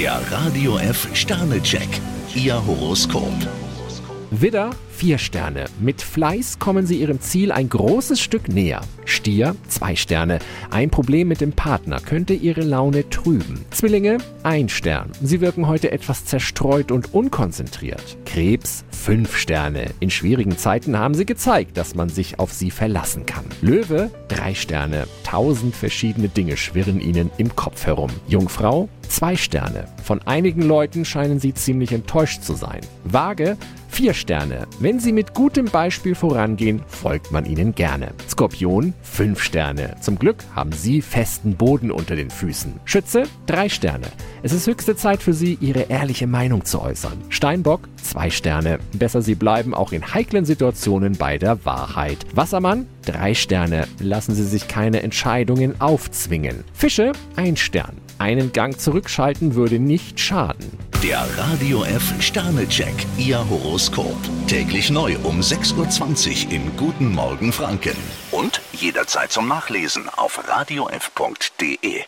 Der Radio F Sternecheck. Ihr Horoskop. Widder, vier Sterne. Mit Fleiß kommen Sie Ihrem Ziel ein großes Stück näher. Stier, zwei Sterne. Ein Problem mit dem Partner könnte Ihre Laune trüben. Zwillinge, ein Stern. Sie wirken heute etwas zerstreut und unkonzentriert. Krebs, fünf Sterne. In schwierigen Zeiten haben Sie gezeigt, dass man sich auf Sie verlassen kann. Löwe, drei Sterne. Tausend verschiedene Dinge schwirren Ihnen im Kopf herum. Jungfrau, zwei Sterne. Von einigen Leuten scheinen Sie ziemlich enttäuscht zu sein. Waage, Vier Sterne. Wenn Sie mit gutem Beispiel vorangehen, folgt man Ihnen gerne. Skorpion, fünf Sterne. Zum Glück haben Sie festen Boden unter den Füßen. Schütze, drei Sterne. Es ist höchste Zeit für Sie, Ihre ehrliche Meinung zu äußern. Steinbock, zwei Sterne. Besser Sie bleiben auch in heiklen Situationen bei der Wahrheit. Wassermann, drei Sterne. Lassen Sie sich keine Entscheidungen aufzwingen. Fische, ein Stern. Einen Gang zurückschalten würde nicht schaden. Der Radio F Sternecheck. Ihr Horoskop. Täglich neu um 6.20 Uhr im Guten Morgen Franken. Und jederzeit zum Nachlesen auf radiof.de.